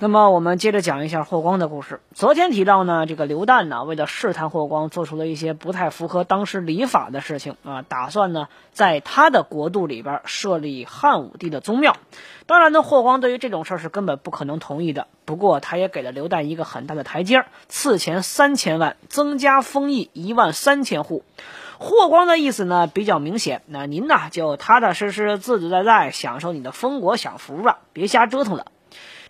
那么我们接着讲一下霍光的故事。昨天提到呢，这个刘旦呢，为了试探霍光，做出了一些不太符合当时礼法的事情啊，打算呢，在他的国度里边设立汉武帝的宗庙。当然呢，霍光对于这种事儿是根本不可能同意的。不过，他也给了刘旦一个很大的台阶儿，赐钱三千万，增加封邑一万三千户。霍光的意思呢比较明显，那您呢就踏踏实实、自自在在享受你的封国享福吧，别瞎折腾了。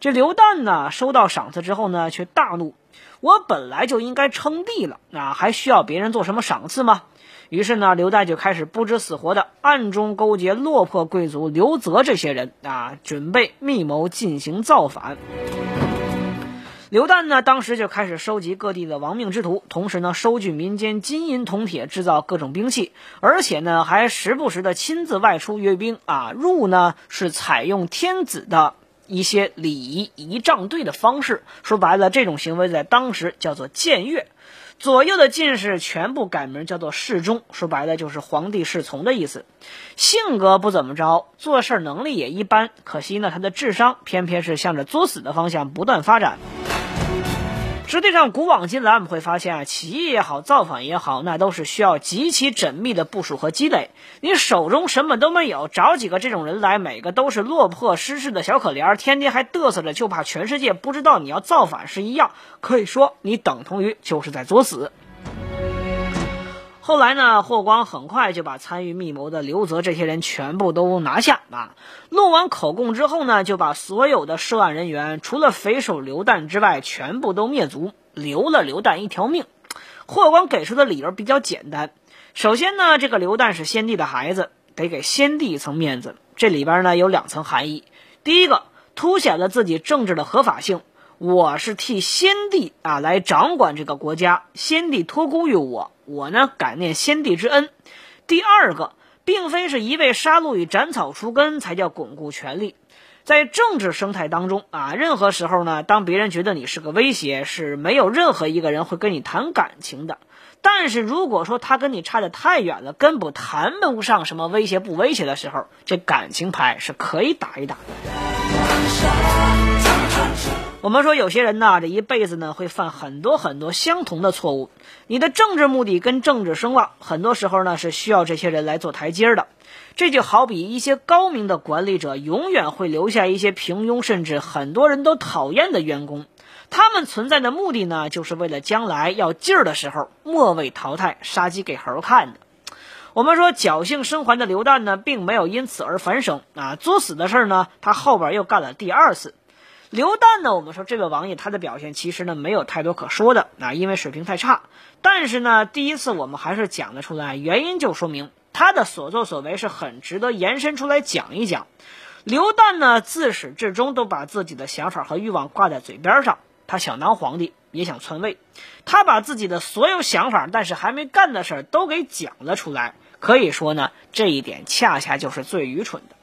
这刘旦呢，收到赏赐之后呢，却大怒：“我本来就应该称帝了，那还需要别人做什么赏赐吗？”于是呢，刘旦就开始不知死活的暗中勾结落魄贵族刘泽这些人啊，准备密谋进行造反。刘旦呢，当时就开始收集各地的亡命之徒，同时呢，收据民间金银铜铁，制造各种兵器，而且呢，还时不时的亲自外出阅兵啊，入呢是采用天子的。一些礼仪仪仗队的方式，说白了，这种行为在当时叫做僭越。左右的进士全部改名叫做侍中，说白了就是皇帝侍从的意思。性格不怎么着，做事能力也一般，可惜呢，他的智商偏偏是向着作死的方向不断发展。实际上，古往今来，我们会发现啊，起义也好，造反也好，那都是需要极其缜密的部署和积累。你手中什么都没有，找几个这种人来，每个都是落魄失势的小可怜，天天还嘚瑟着，就怕全世界不知道你要造反是一样。可以说，你等同于就是在作死。后来呢，霍光很快就把参与密谋的刘泽这些人全部都拿下啊。录完口供之后呢，就把所有的涉案人员，除了匪首刘旦之外，全部都灭族，留了刘旦一条命。霍光给出的理由比较简单，首先呢，这个刘旦是先帝的孩子，得给先帝一层面子。这里边呢有两层含义，第一个凸显了自己政治的合法性。我是替先帝啊来掌管这个国家，先帝托孤于我，我呢感念先帝之恩。第二个，并非是一味杀戮与斩草除根才叫巩固权力，在政治生态当中啊，任何时候呢，当别人觉得你是个威胁，是没有任何一个人会跟你谈感情的。但是如果说他跟你差得太远了，根本谈不上什么威胁不威胁的时候，这感情牌是可以打一打的。我们说有些人呢，这一辈子呢会犯很多很多相同的错误。你的政治目的跟政治声望，很多时候呢是需要这些人来做台阶的。这就好比一些高明的管理者，永远会留下一些平庸甚至很多人都讨厌的员工。他们存在的目的呢，就是为了将来要劲儿的时候末位淘汰，杀鸡给猴看的。我们说侥幸生还的刘旦呢，并没有因此而反省啊，作死的事儿呢，他后边又干了第二次。刘旦呢？我们说这位王爷他的表现其实呢没有太多可说的啊，因为水平太差。但是呢，第一次我们还是讲得出来，原因就说明他的所作所为是很值得延伸出来讲一讲。刘旦呢，自始至终都把自己的想法和欲望挂在嘴边上，他想当皇帝，也想篡位。他把自己的所有想法，但是还没干的事儿都给讲了出来。可以说呢，这一点恰恰就是最愚蠢的。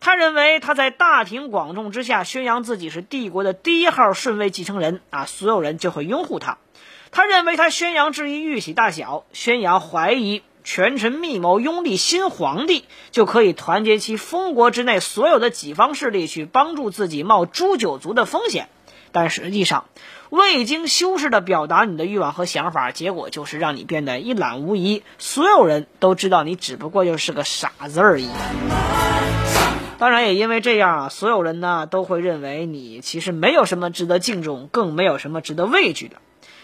他认为他在大庭广众之下宣扬自己是帝国的第一号顺位继承人啊，所有人就会拥护他。他认为他宣扬质疑玉玺大小，宣扬怀疑权臣密谋拥立新皇帝，就可以团结其封国之内所有的己方势力去帮助自己冒诛九族的风险。但实际上，未经修饰的表达你的欲望和想法，结果就是让你变得一览无遗，所有人都知道你只不过就是个傻子而已。当然，也因为这样啊，所有人呢都会认为你其实没有什么值得敬重，更没有什么值得畏惧的。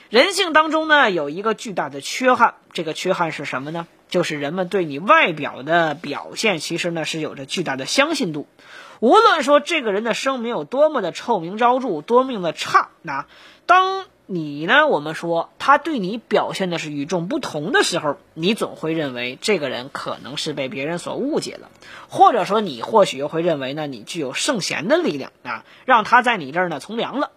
人性当中呢有一个巨大的缺憾，这个缺憾是什么呢？就是人们对你外表的表现，其实呢是有着巨大的相信度。无论说这个人的声名有多么的臭名昭著，多么的差，那当。你呢？我们说他对你表现的是与众不同的时候，你总会认为这个人可能是被别人所误解了，或者说你或许又会认为呢，你具有圣贤的力量啊，让他在你这儿呢从良了。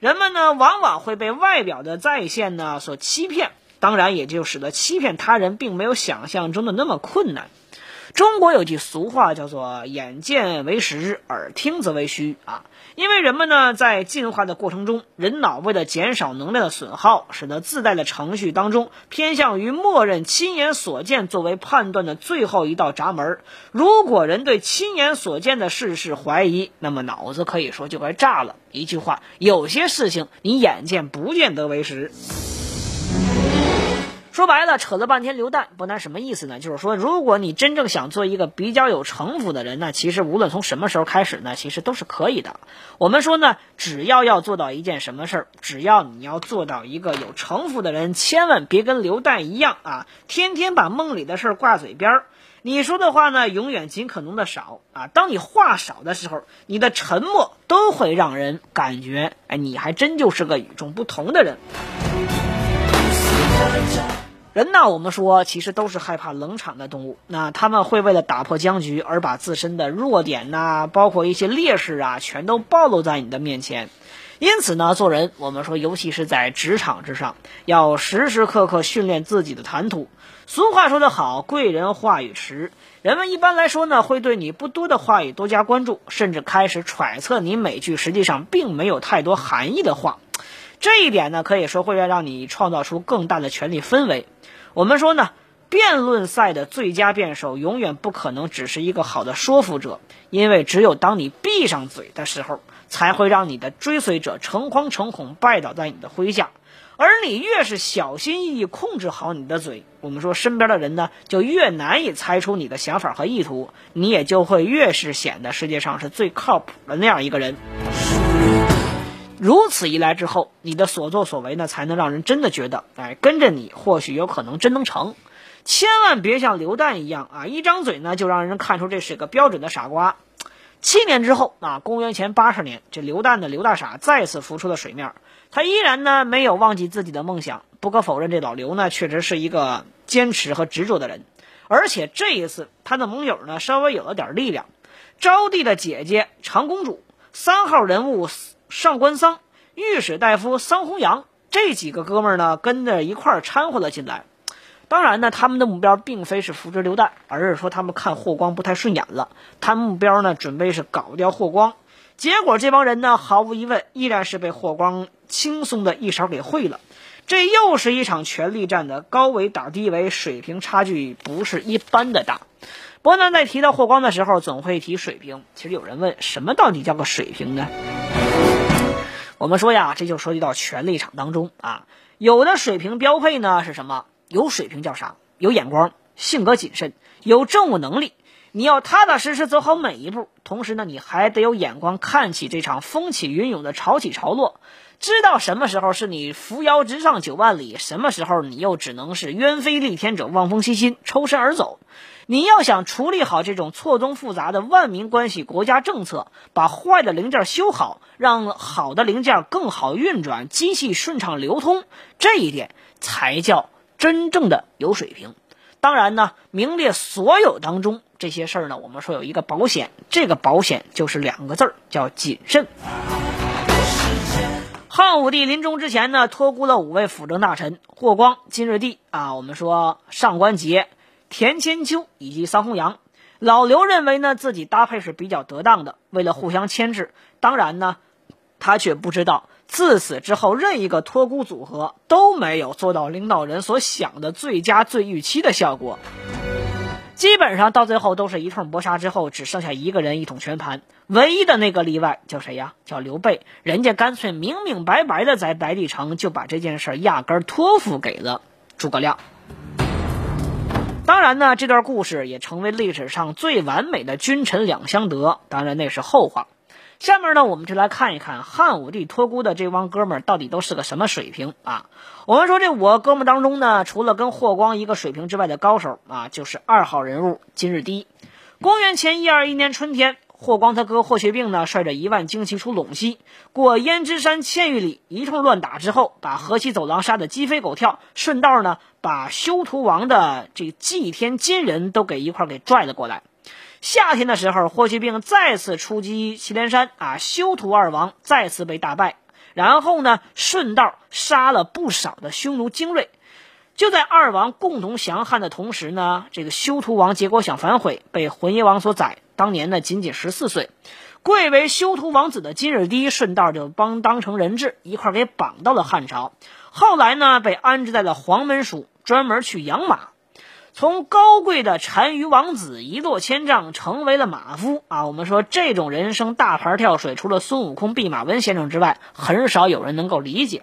人们呢往往会被外表的再现呢所欺骗，当然也就使得欺骗他人并没有想象中的那么困难。中国有句俗话叫做“眼见为实，耳听则为虚”啊，因为人们呢在进化的过程中，人脑为了减少能量的损耗，使得自带的程序当中偏向于默认亲眼所见作为判断的最后一道闸门。如果人对亲眼所见的事事怀疑，那么脑子可以说就该炸了。一句话，有些事情你眼见不见得为实。说白了，扯了半天榴弹，不难什么意思呢？就是说，如果你真正想做一个比较有城府的人呢，其实无论从什么时候开始呢，其实都是可以的。我们说呢，只要要做到一件什么事儿，只要你要做到一个有城府的人，千万别跟榴弹一样啊，天天把梦里的事儿挂嘴边儿。你说的话呢，永远尽可能的少啊。当你话少的时候，你的沉默都会让人感觉，哎，你还真就是个与众不同的人。人呢，我们说其实都是害怕冷场的动物。那他们会为了打破僵局而把自身的弱点呐，包括一些劣势啊，全都暴露在你的面前。因此呢，做人我们说，尤其是在职场之上，要时时刻刻训练自己的谈吐。俗话说得好，贵人话语迟。人们一般来说呢，会对你不多的话语多加关注，甚至开始揣测你每句实际上并没有太多含义的话。这一点呢，可以说会让你创造出更大的权力氛围。我们说呢，辩论赛的最佳辩手永远不可能只是一个好的说服者，因为只有当你闭上嘴的时候，才会让你的追随者诚惶诚恐拜倒在你的麾下。而你越是小心翼翼控制好你的嘴，我们说身边的人呢，就越难以猜出你的想法和意图，你也就会越是显得世界上是最靠谱的那样一个人。如此一来之后，你的所作所为呢，才能让人真的觉得，哎，跟着你或许有可能真能成。千万别像刘旦一样啊，一张嘴呢就让人看出这是个标准的傻瓜。七年之后啊，公元前八十年，这刘旦的刘大傻再次浮出了水面。他依然呢没有忘记自己的梦想。不可否认，这老刘呢确实是一个坚持和执着的人。而且这一次，他的盟友呢稍微有了点力量。招娣的姐姐长公主，三号人物。上官桑、御史大夫桑弘羊这几个哥们儿呢，跟着一块儿掺和了进来。当然呢，他们的目标并非是扶植刘旦，而是说他们看霍光不太顺眼了。他们目标呢，准备是搞掉霍光。结果这帮人呢，毫无疑问，依然是被霍光轻松的一勺给烩了。这又是一场权力战的高维打低维，水平差距不是一般的大。伯南在提到霍光的时候，总会提水平。其实有人问，什么到底叫个水平呢？我们说呀，这就涉及到权力场当中啊，有的水平标配呢是什么？有水平叫啥？有眼光，性格谨慎，有政务能力。你要踏踏实实走好每一步，同时呢，你还得有眼光，看起这场风起云涌的潮起潮落，知道什么时候是你扶摇直上九万里，什么时候你又只能是鸢飞戾天者望风息心，抽身而走。你要想处理好这种错综复杂的万民关系、国家政策，把坏的零件修好，让好的零件更好运转，机器顺畅流通，这一点才叫真正的有水平。当然呢，名列所有当中这些事儿呢，我们说有一个保险，这个保险就是两个字儿，叫谨慎。汉武帝临终之前呢，托孤了五位辅政大臣：霍光、金日帝啊，我们说上官桀。田千秋以及桑弘羊，老刘认为呢自己搭配是比较得当的，为了互相牵制，当然呢，他却不知道自此之后任一个托孤组合都没有做到领导人所想的最佳最预期的效果，基本上到最后都是一通搏杀之后，只剩下一个人一统全盘，唯一的那个例外叫谁呀？叫刘备，人家干脆明明白白的在白帝城就把这件事儿压根儿托付给了诸葛亮。当然呢，这段故事也成为历史上最完美的君臣两相得。当然那是后话。下面呢，我们就来看一看汉武帝托孤的这帮哥们儿到底都是个什么水平啊？我们说这五个哥们儿当中呢，除了跟霍光一个水平之外的高手啊，就是二号人物金日低。公元前一二一年春天。霍光他哥霍去病呢，率着一万精骑出陇西，过胭脂山千余里，一通乱打之后，把河西走廊杀得鸡飞狗跳，顺道呢，把修图王的这祭天金人都给一块给拽了过来。夏天的时候，霍去病再次出击祁连山，啊，修图二王再次被大败。然后呢顺道杀了不少的匈奴精锐。就在二王共同降汉的同时呢，这个修图王结果想反悔，被浑邪王所宰。当年呢仅仅十四岁，贵为修图王子的金日低顺道就帮当成人质，一块给绑到了汉朝。后来呢被安置在了黄门署，专门去养马。从高贵的单于王子一落千丈，成为了马夫啊！我们说这种人生大牌跳水，除了孙悟空、弼马温先生之外，很少有人能够理解。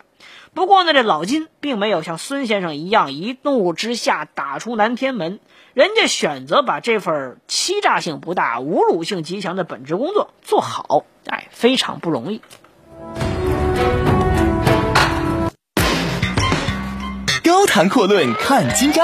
不过呢，这老金并没有像孙先生一样一怒之下打出南天门，人家选择把这份欺诈性不大、侮辱性极强的本职工作做好，哎，非常不容易。高谈阔论看今朝，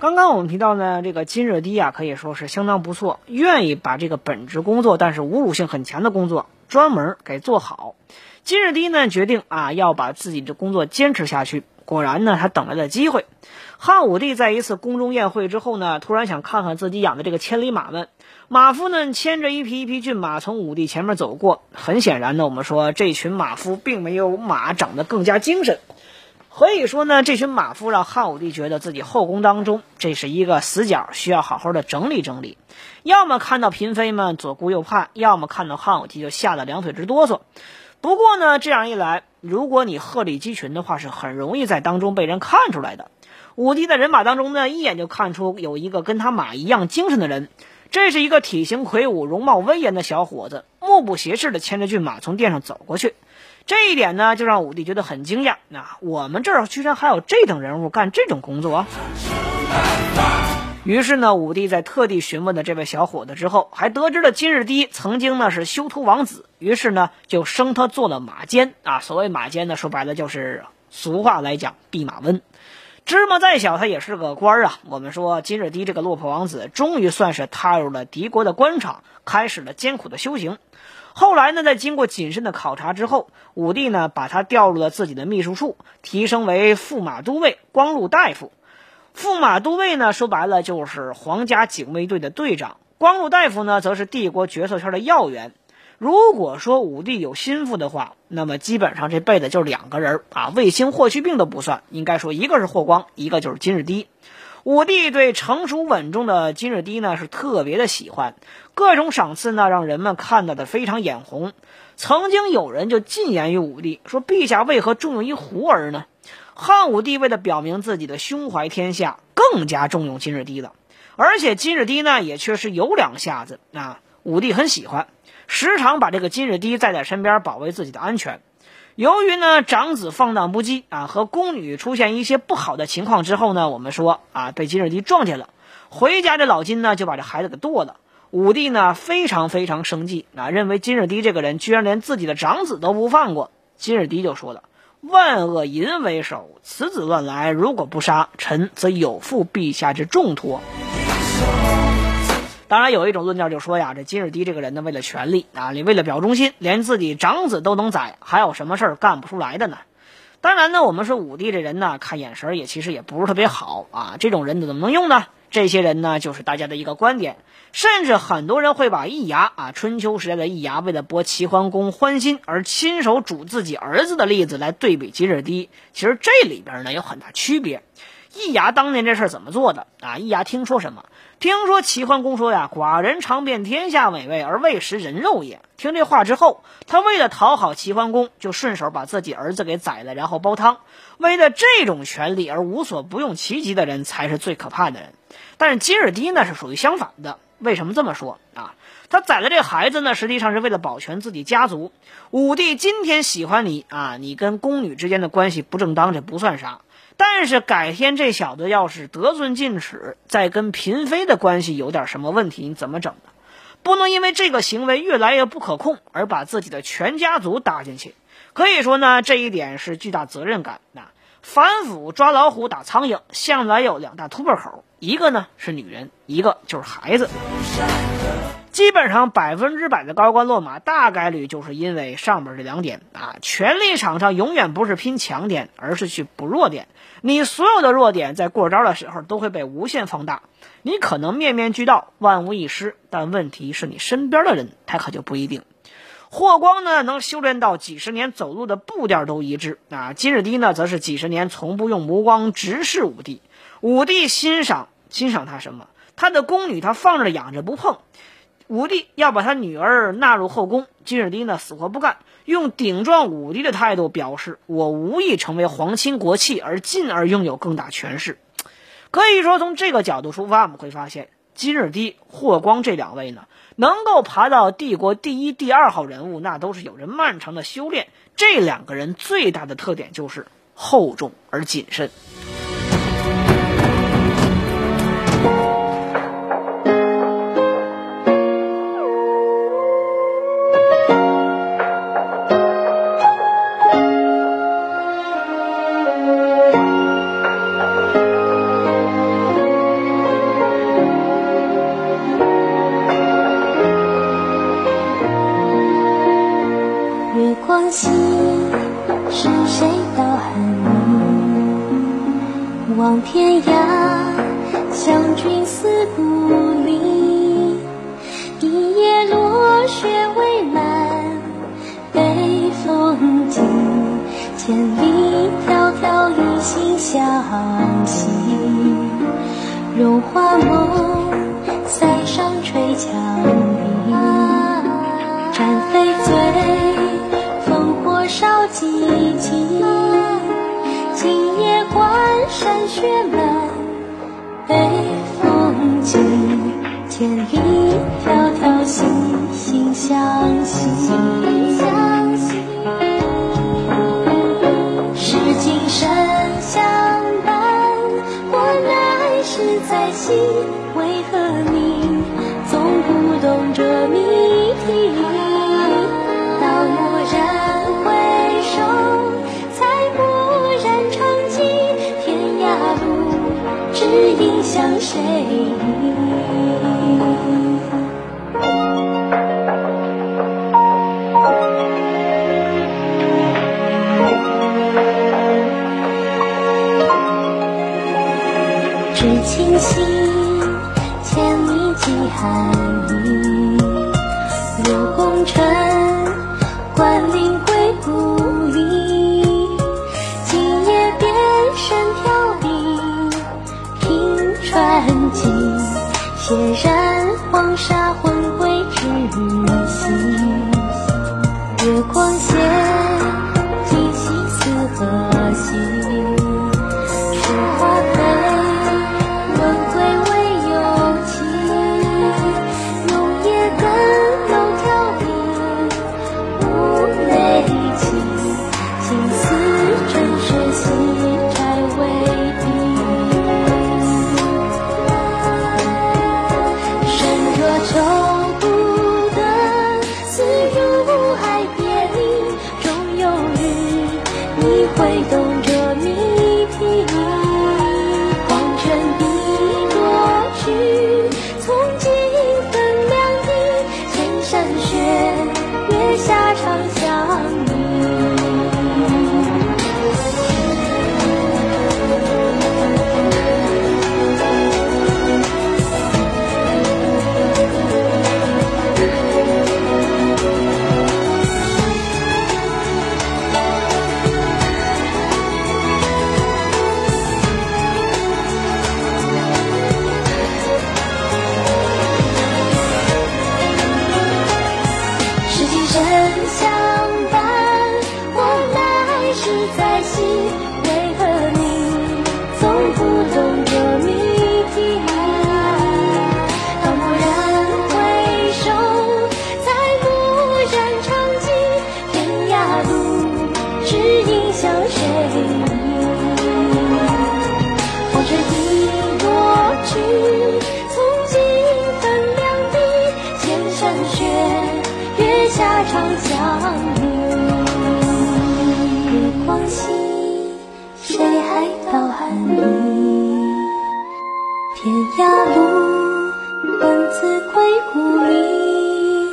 刚刚我们提到呢，这个金日低啊，可以说是相当不错，愿意把这个本职工作，但是侮辱性很强的工作，专门给做好。金日低呢，决定啊要把自己的工作坚持下去。果然呢，他等来了机会。汉武帝在一次宫中宴会之后呢，突然想看看自己养的这个千里马们。马夫呢牵着一匹一匹骏马从武帝前面走过。很显然呢，我们说这群马夫并没有马长得更加精神。可以说呢，这群马夫让汉武帝觉得自己后宫当中这是一个死角，需要好好的整理整理。要么看到嫔妃们左顾右盼，要么看到汉武帝就吓得两腿直哆嗦。不过呢，这样一来，如果你鹤立鸡群的话，是很容易在当中被人看出来的。武帝在人马当中呢，一眼就看出有一个跟他马一样精神的人，这是一个体型魁梧、容貌威严的小伙子，目不斜视的牵着骏马从殿上走过去。这一点呢，就让武帝觉得很惊讶。那我们这儿居然还有这等人物干这种工作。于是呢，武帝在特地询问了这位小伙子之后，还得知了金日低曾经呢是修图王子，于是呢就升他做了马监啊。所谓马监呢，说白了就是俗话来讲，弼马温。芝麻再小，他也是个官儿啊。我们说金日低这个落魄王子，终于算是踏入了敌国的官场，开始了艰苦的修行。后来呢，在经过谨慎的考察之后，武帝呢把他调入了自己的秘书处，提升为驸马都尉、光禄大夫。驸马都尉呢，说白了就是皇家警卫队的队长；光禄大夫呢，则是帝国决策圈的要员。如果说武帝有心腹的话，那么基本上这辈子就两个人啊，卫青、霍去病都不算。应该说，一个是霍光，一个就是金日低。武帝对成熟稳重的金日低呢，是特别的喜欢，各种赏赐呢，让人们看到的非常眼红。曾经有人就进言于武帝说：“陛下为何重用一胡儿呢？”汉武帝为了表明自己的胸怀天下，更加重用金日低了。而且金日低呢，也确实有两下子啊，武帝很喜欢，时常把这个金日低带在身边，保卫自己的安全。由于呢长子放荡不羁啊，和宫女出现一些不好的情况之后呢，我们说啊，被金日低撞见了，回家这老金呢就把这孩子给剁了。武帝呢非常非常生气啊，认为金日低这个人居然连自己的长子都不放过。金日低就说了。万恶淫为首，此子乱来，如果不杀，臣则有负陛下之重托。当然，有一种论调就说呀，这金日低这个人呢，为了权力啊，你为了表忠心，连自己长子都能宰，还有什么事儿干不出来的呢？当然呢，我们说武帝这人呢，看眼神也其实也不是特别好啊，这种人怎么能用呢？这些人呢，就是大家的一个观点，甚至很多人会把易牙啊，春秋时代的易牙为了博齐桓公欢心而亲手煮自己儿子的例子来对比金日低。其实这里边呢有很大区别。易牙当年这事儿怎么做的啊？易牙听说什么？听说齐桓公说呀：“寡人尝遍天下美味，而未食人肉也。”听这话之后，他为了讨好齐桓公，就顺手把自己儿子给宰了，然后煲汤。为了这种权利而无所不用其极的人，才是最可怕的人。但是金日低呢是属于相反的，为什么这么说啊？他宰了这孩子呢，实际上是为了保全自己家族。武帝今天喜欢你啊，你跟宫女之间的关系不正当，这不算啥。但是改天这小子要是得寸进尺，再跟嫔妃的关系有点什么问题，你怎么整呢？不能因为这个行为越来越不可控而把自己的全家族搭进去。可以说呢，这一点是巨大责任感。那反腐抓老虎打苍蝇，向来有两大突破口，一个呢是女人，一个就是孩子。基本上百分之百的高官落马，大概率就是因为上面这两点啊。权力场上永远不是拼强点，而是去补弱点。你所有的弱点在过招的时候都会被无限放大。你可能面面俱到，万无一失，但问题是你身边的人他可就不一定。霍光呢，能修炼到几十年走路的步调都一致啊。金日低呢，则是几十年从不用目光直视武帝。武帝欣赏欣赏他什么？他的宫女他放着养着不碰。武帝要把他女儿纳入后宫，金日低呢死活不干，用顶撞武帝的态度表示：“我无意成为皇亲国戚，而进而拥有更大权势。”可以说，从这个角度出发，我们会发现金日低、霍光这两位呢，能够爬到帝国第一、第二号人物，那都是有着漫长的修炼。这两个人最大的特点就是厚重而谨慎。一心相惜。荣华梦，塞上吹墙壁。战飞醉，烽火烧寂寂。山雪满，北风急，千里迢迢心心相谁？知青心，千里寄寒天涯路，本自归故里。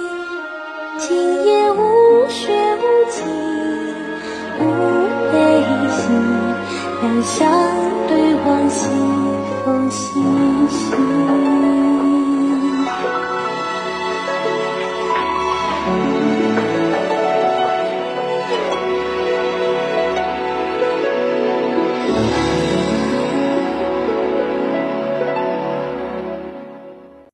今夜无雪无晴，无悲喜，两相